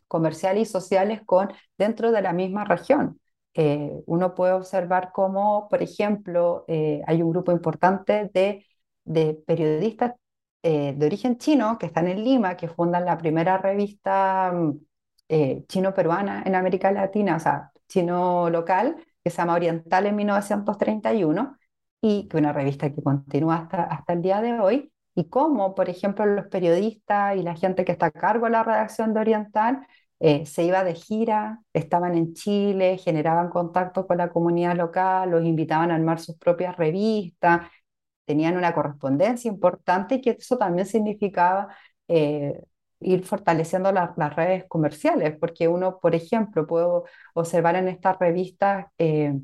comerciales y sociales con dentro de la misma región. Eh, uno puede observar cómo, por ejemplo, eh, hay un grupo importante de, de periodistas eh, de origen chino que están en Lima, que fundan la primera revista mm, eh, chino-peruana en América Latina, o sea, chino local, que se llama Oriental en 1931, y que una revista que continúa hasta, hasta el día de hoy, y cómo, por ejemplo, los periodistas y la gente que está a cargo de la redacción de Oriental eh, se iba de gira, estaban en Chile, generaban contacto con la comunidad local, los invitaban a armar sus propias revistas, tenían una correspondencia importante y que eso también significaba eh, ir fortaleciendo las redes comerciales, porque uno, por ejemplo, puede observar en estas revistas eh,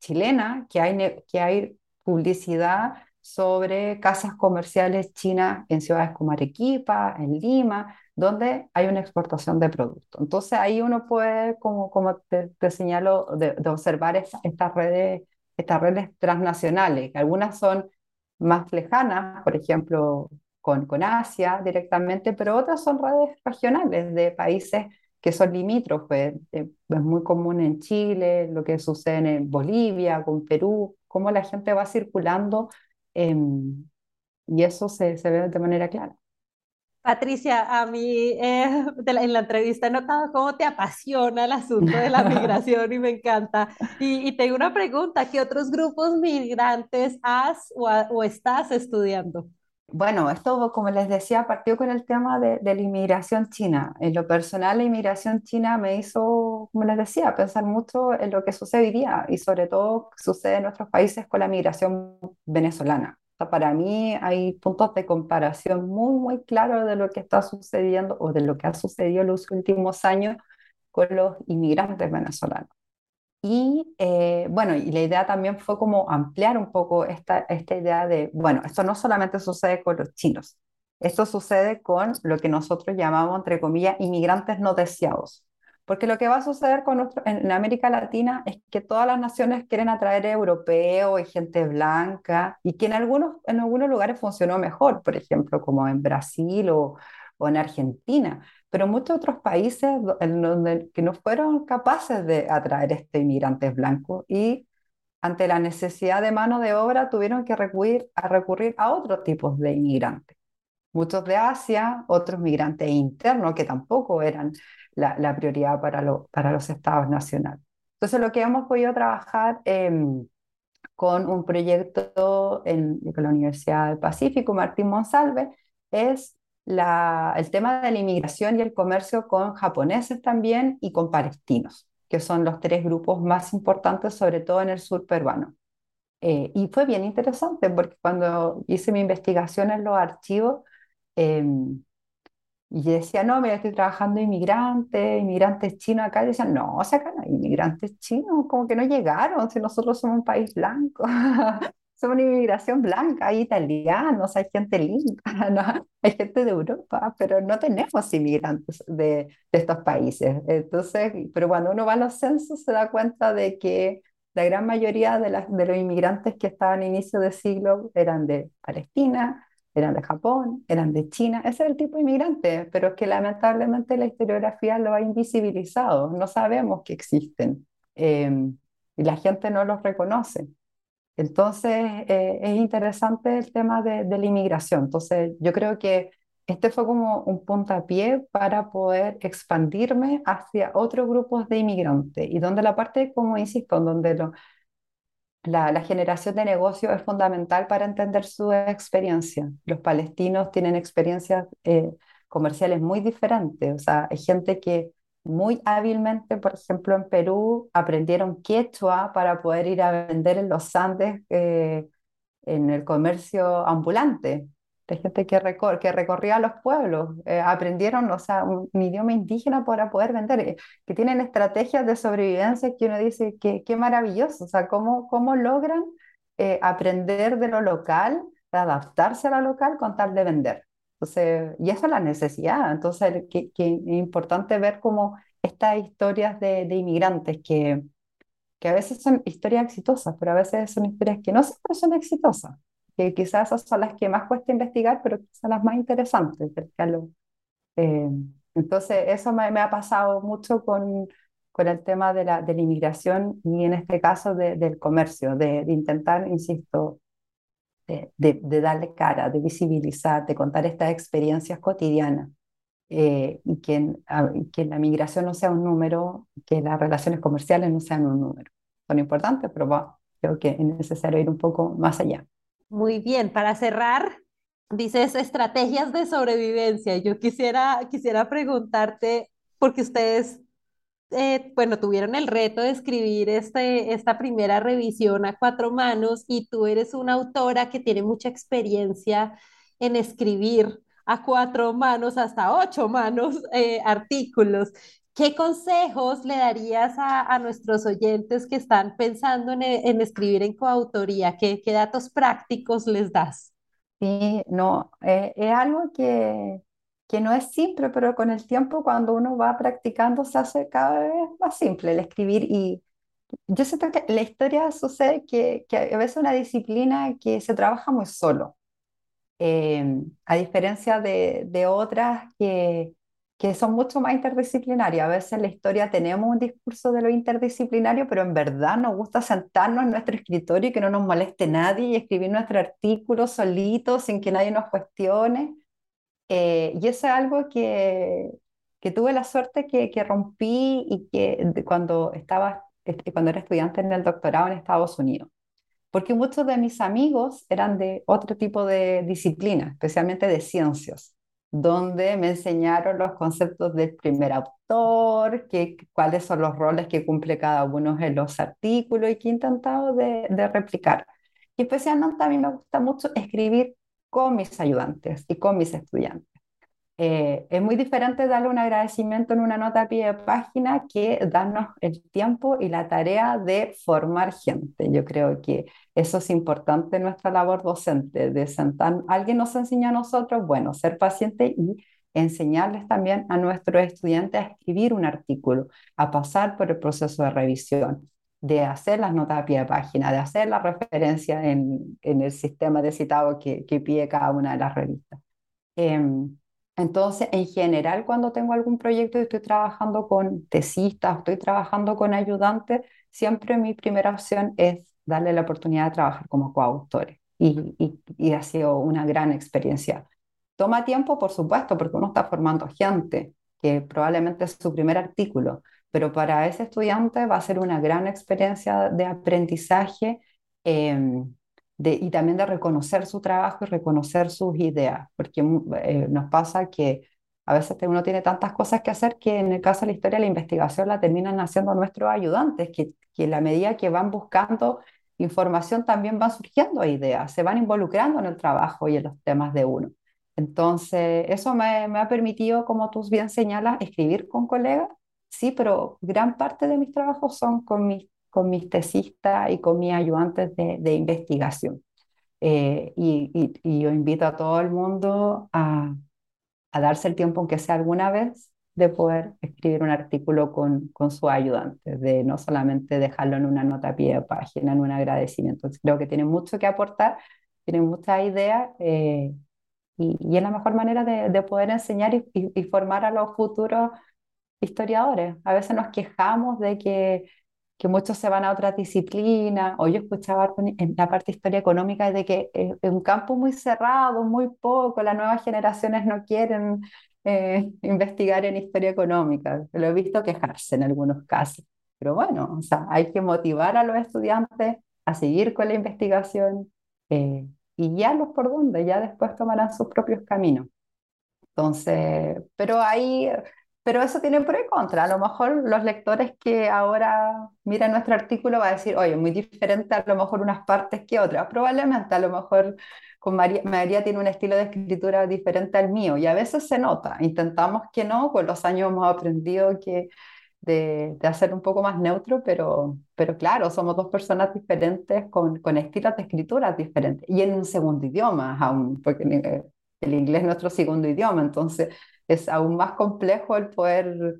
chilenas que hay, que hay publicidad sobre casas comerciales chinas en ciudades como Arequipa, en Lima, donde hay una exportación de productos. Entonces ahí uno puede, como, como te, señalo, de, observar estas redes, estas redes transnacionales, que algunas son más lejanas, por ejemplo, con, con Asia directamente, pero otras son redes regionales de países que son limítrofes. Eh, es muy común en Chile, lo que sucede en Bolivia, con Perú, cómo la gente va circulando em, y eso se, se ve de manera clara. Patricia, a mí eh, en la entrevista he notado cómo te apasiona el asunto de la migración y me encanta. Y, y tengo una pregunta, ¿qué otros grupos migrantes has o, o, estás estudiando? Bueno, esto, como les decía, partió con el tema de, la inmigración china. En lo personal, la inmigración china me hizo, como les decía, pensar mucho en lo que sucedería y sobre todo sucede en nuestros países con la migración venezolana para mí hay puntos de comparación muy, muy claros de lo que está sucediendo o de lo que ha sucedido en los últimos años con los inmigrantes venezolanos. Y eh, bueno, y la idea también fue como ampliar un poco esta, esta idea de, bueno, esto no solamente sucede con los chinos, esto sucede con lo que nosotros llamamos, entre comillas, inmigrantes no deseados. Porque lo que va a suceder con nuestro, en, América Latina es que todas las naciones quieren atraer europeos y gente blanca, y que en algunos, en algunos lugares funcionó mejor, por ejemplo, como en Brasil o, o en Argentina, pero muchos otros países donde, que no fueron capaces de atraer este inmigrantes blancos y ante la necesidad de mano de obra tuvieron que recurrir a, recurrir a otros tipos de inmigrantes. Muchos de Asia, otros migrantes internos que tampoco eran la, prioridad para, para los estados nacionales. Entonces, lo que hemos podido trabajar em, con un proyecto en, con la Universidad del Pacífico, Martín Monsalve, es la, el tema de la inmigración y el comercio con japoneses también y con palestinos, que son los tres grupos más importantes, sobre todo en el sur peruano. Eh, y fue bien interesante porque cuando hice mi investigación en los archivos, em, y decía, no, mira, estoy trabajando inmigrantes, inmigrantes chinos acá. Y decían, no, o sea, acá no hay inmigrantes chinos, como que no llegaron, si nosotros somos un país blanco. somos una inmigración blanca, hay italianos, hay gente linda, ¿no? hay gente de Europa, pero no tenemos inmigrantes de, de, estos países. Entonces, pero cuando uno va a los censos se da cuenta de que la gran mayoría de, las, de los inmigrantes que estaban a inicio de siglo eran de Palestina, eran de Japón, eran de China, ese es el tipo de inmigrante, pero es que lamentablemente la historiografía lo ha invisibilizado, no sabemos que existen em, y la gente no los reconoce. Entonces eh, es interesante el tema de, la inmigración. Entonces yo creo que este fue como un puntapié para poder expandirme hacia otros grupos de inmigrantes y donde la parte, como insisto, donde la, generación de negocios es fundamental para entender su experiencia. Los palestinos tienen experiencias eh, comerciales muy diferentes. O sea, hay gente que muy hábilmente, por ejemplo, en Perú, aprendieron quechua para poder ir a vender en los Andes eh, en el comercio ambulante de gente que, recor que recorría los pueblos, eh, aprendieron, o sea, un, idioma indígena para poder vender, eh, que tienen estrategias de sobrevivencia que uno dice que qué maravilloso, o sea, cómo, cómo logran eh, aprender de lo local, adaptarse a lo local con tal de vender. Entonces, y eso es la necesidad, entonces, que, que es importante ver cómo estas historias de, de inmigrantes que, que a veces son historias exitosas, pero a veces son historias que no siempre son exitosas que quizás esas son las que más cuesta investigar, pero son las más interesantes. Eh, entonces, eso me, ha pasado mucho con, con el tema de la, de la inmigración y en este caso del comercio, de, intentar, insisto, de, darle cara, de visibilizar, de contar estas experiencias cotidianas. Eh, y que, la migración no sea un número, que las relaciones comerciales no sean un número. Son importantes, pero creo que es necesario ir un poco más allá. Muy bien, para cerrar, dices estrategias de sobrevivencia. Yo quisiera, quisiera preguntarte, porque ustedes, eh, bueno, tuvieron el reto de escribir este, esta primera revisión a cuatro manos y tú eres una autora que tiene mucha experiencia en escribir a cuatro manos, hasta ocho manos, eh, artículos. ¿Qué consejos le darías a, nuestros oyentes que están pensando en, escribir en coautoría? ¿Qué, ¿Qué, datos prácticos les das? Sí, no, eh, es algo que, que no es simple, pero con el tiempo cuando uno va practicando se hace cada vez más simple el escribir y yo siento que la historia sucede que, que a veces es una disciplina que se trabaja muy solo, eh, a diferencia de, de otras que que son mucho más interdisciplinarias. A veces en la historia tenemos un discurso de lo interdisciplinario, pero en verdad nos gusta sentarnos en nuestro escritorio y que no nos moleste nadie y escribir nuestro artículo solito, sin que nadie nos cuestione. Eh, y eso es algo que, que tuve la suerte que, que rompí y que cuando, estaba, este, cuando era estudiante en el doctorado en Estados Unidos. Porque muchos de mis amigos eran de otro tipo de disciplina, especialmente de ciencias donde me enseñaron los conceptos del primer autor, que, cuáles son los roles que cumple cada uno en los artículos y que he intentado de, de replicar. Y especialmente a mí me gusta mucho escribir con mis ayudantes y con mis estudiantes. Eh, es muy diferente darle un agradecimiento en una nota a pie de página que darnos el tiempo y la tarea de formar gente. Yo creo que eso es importante en nuestra labor docente, de sentar, alguien nos enseña a nosotros, bueno, ser paciente y enseñarles también a nuestros estudiantes a escribir un artículo, a pasar por el proceso de revisión, de hacer las notas a pie de página, de hacer la referencia en, el sistema de citado que, pide cada una de las revistas. Em, entonces, en general, cuando tengo algún proyecto y estoy trabajando con tesistas, estoy trabajando con ayudantes, siempre mi primera opción es darle la oportunidad de trabajar como coautores. Y, y, y ha sido una gran experiencia. Toma tiempo, por supuesto, porque uno está formando gente, que probablemente es su primer artículo, pero para ese estudiante va a ser una gran experiencia de aprendizaje. Eh, y también de reconocer su trabajo y reconocer sus ideas, porque eh, nos pasa que a veces uno tiene tantas cosas que hacer que en el caso de la historia la investigación la terminan haciendo nuestros ayudantes, que, que en la medida que van buscando información también van surgiendo ideas, se van involucrando en el trabajo y en los temas de uno. Entonces, eso me, me ha permitido, como tú bien señalas, escribir con colegas, sí, pero gran parte de mis trabajos son con mis con y con mis ayudantes de, investigación. Eh, y, yo invito a todo el mundo a, darse el tiempo, aunque sea alguna vez, de poder escribir un artículo con, con su ayudante, de no solamente dejarlo en una nota a pie de página, en un agradecimiento. creo que tiene mucho que aportar, tiene muchas ideas eh, y, y, es la mejor manera de, de poder enseñar y, formar a los futuros historiadores. A veces nos quejamos de que que muchos se van a otras disciplinas, o yo escuchaba en la parte de historia económica de que es un campo muy cerrado, muy poco, las nuevas generaciones no quieren eh, investigar en historia económica. Lo he visto quejarse en algunos casos. Pero bueno, o sea, hay que motivar a los estudiantes a seguir con la investigación eh, y guiarlos por donde, ya después tomarán sus propios caminos. Entonces, pero ahí pero eso tiene por y contra. A lo mejor los lectores que ahora miran nuestro artículo van a decir, oye, muy diferente a lo mejor unas partes que otras. Probablemente a lo mejor con María, María tiene un estilo de escritura diferente al mío y a veces se nota. Intentamos que no, con los años hemos aprendido que de, de hacer un poco más neutro, pero, pero claro, somos dos personas diferentes con, con estilos de escritura diferentes y en un segundo idioma aún, porque el inglés es nuestro segundo idioma, entonces es aún más complejo el poder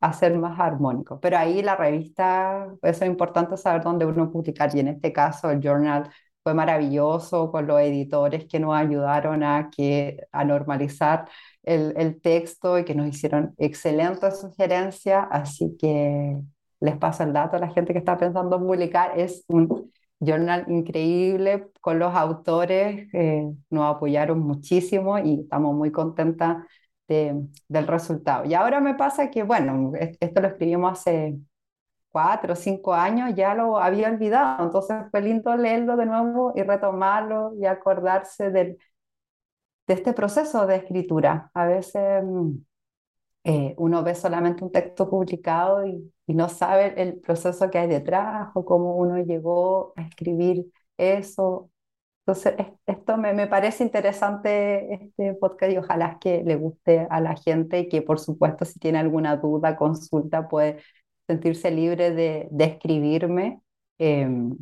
hacer más armónico. Pero ahí la revista, eso es importante saber dónde uno publicar. Y en este caso, el journal fue maravilloso con los editores que nos ayudaron a, que, a normalizar el, el texto y que nos hicieron excelentes sugerencias. Así que les paso el dato a la gente que está pensando en publicar. Es un journal increíble con los autores, eh, nos apoyaron muchísimo y estamos muy contentas del resultado. Y ahora me pasa que, bueno, esto lo escribimos hace cuatro o cinco años, ya lo había olvidado, entonces fue lindo leerlo de nuevo y retomarlo y acordarse del, de este proceso de escritura. A veces mm, eh, uno ve solamente un texto publicado y, y, no sabe el proceso que hay detrás o cómo uno llegó a escribir eso. Entonces, esto me, me parece interesante este podcast y ojalá que le guste a la gente y que por supuesto si tiene alguna duda, consulta, puede sentirse libre de, de escribirme. Em,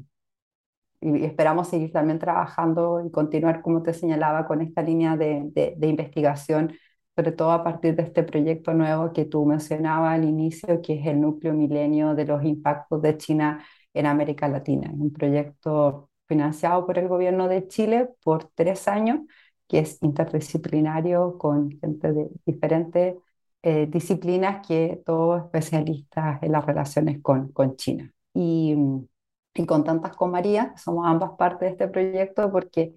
y esperamos seguir también trabajando y continuar, como te señalaba, con esta línea de, de, investigación, sobre todo a partir de este proyecto nuevo que tú mencionabas al inicio, que es el núcleo milenio de los impactos de China en América Latina. Un proyecto financiado por el gobierno de Chile por tres años, que es interdisciplinario con gente de diferentes eh, disciplinas, que todos especialistas en las relaciones con, con China. Y y con tantas con María, somos ambas partes de este proyecto, porque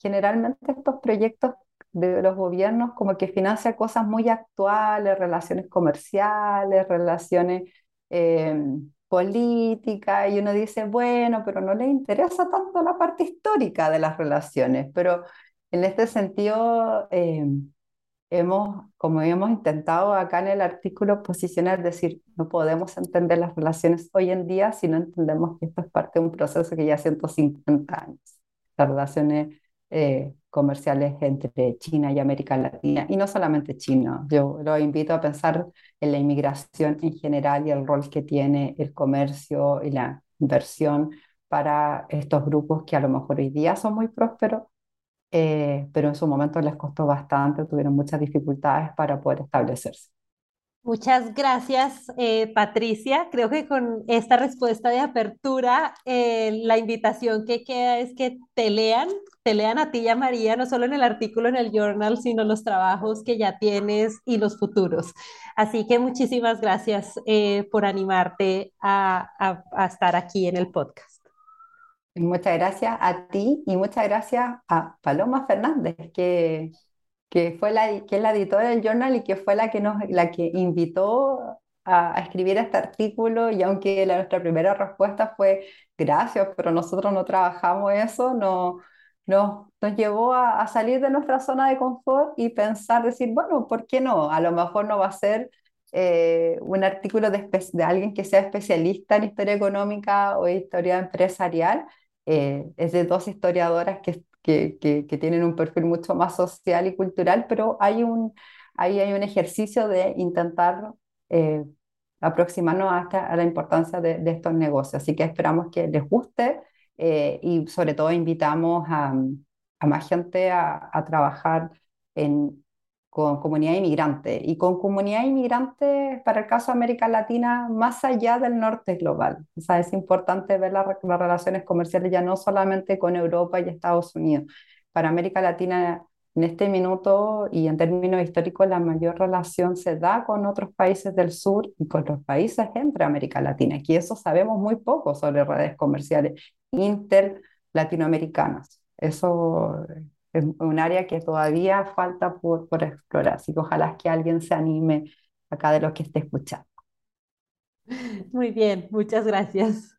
generalmente estos proyectos de los gobiernos como que financian cosas muy actuales, relaciones comerciales, relaciones eh, políticas, y uno dice, bueno, pero no le interesa tanto la parte histórica de las relaciones, pero en este sentido... Eh, hemos, como hemos intentado acá en el artículo, posicionar, decir, no podemos entender las relaciones hoy en día si no entendemos que esto es parte de un proceso que ya 150 años, las relaciones eh, comerciales entre China y América Latina, y no solamente China. Yo lo invito a pensar en la inmigración en general y el rol que tiene el comercio y la inversión para estos grupos que a lo mejor hoy día son muy prósperos, eh, pero en su momento les costó bastante, tuvieron muchas dificultades para poder establecerse. Muchas gracias, eh, Patricia. Creo que con esta respuesta de apertura, eh, la invitación que queda es que te lean, te lean a ti y a María, no solo en el artículo en el journal, sino los trabajos que ya tienes y los futuros. Así que muchísimas gracias por animarte a, a estar aquí en el podcast. Muchas gracias a ti y muchas gracias a Paloma Fernández, que, que, fue la, que es la editora del journal y que fue la que, nos, la que invitó a, escribir este artículo y aunque la, nuestra primera respuesta fue gracias, pero nosotros no trabajamos eso, no, no, nos llevó a, salir de nuestra zona de confort y pensar, decir, bueno, ¿por qué no? A lo mejor no va a ser eh, un artículo de, de, alguien que sea especialista en historia económica o historia empresarial, eh, es de dos historiadoras que, que, tienen un perfil mucho más social y cultural, pero hay un, ahí hay un ejercicio de intentar eh, aproximarnos hasta a la importancia de, estos negocios. Así que esperamos que les guste eh, y sobre todo invitamos a, más gente a trabajar en, con comunidad inmigrante y con comunidad inmigrante para el caso de América Latina más allá del norte global. O sea, es importante ver las relaciones comerciales ya no solamente con Europa y Estados Unidos. Para América Latina en este minuto y en términos históricos la mayor relación se da con otros países del sur y con los países entre América Latina. Aquí eso sabemos muy poco sobre redes comerciales inter latinoamericanas. Eso es un área que todavía falta por, por explorar, así que ojalá que alguien se anime acá de los que esté escuchando. Muy bien, muchas gracias.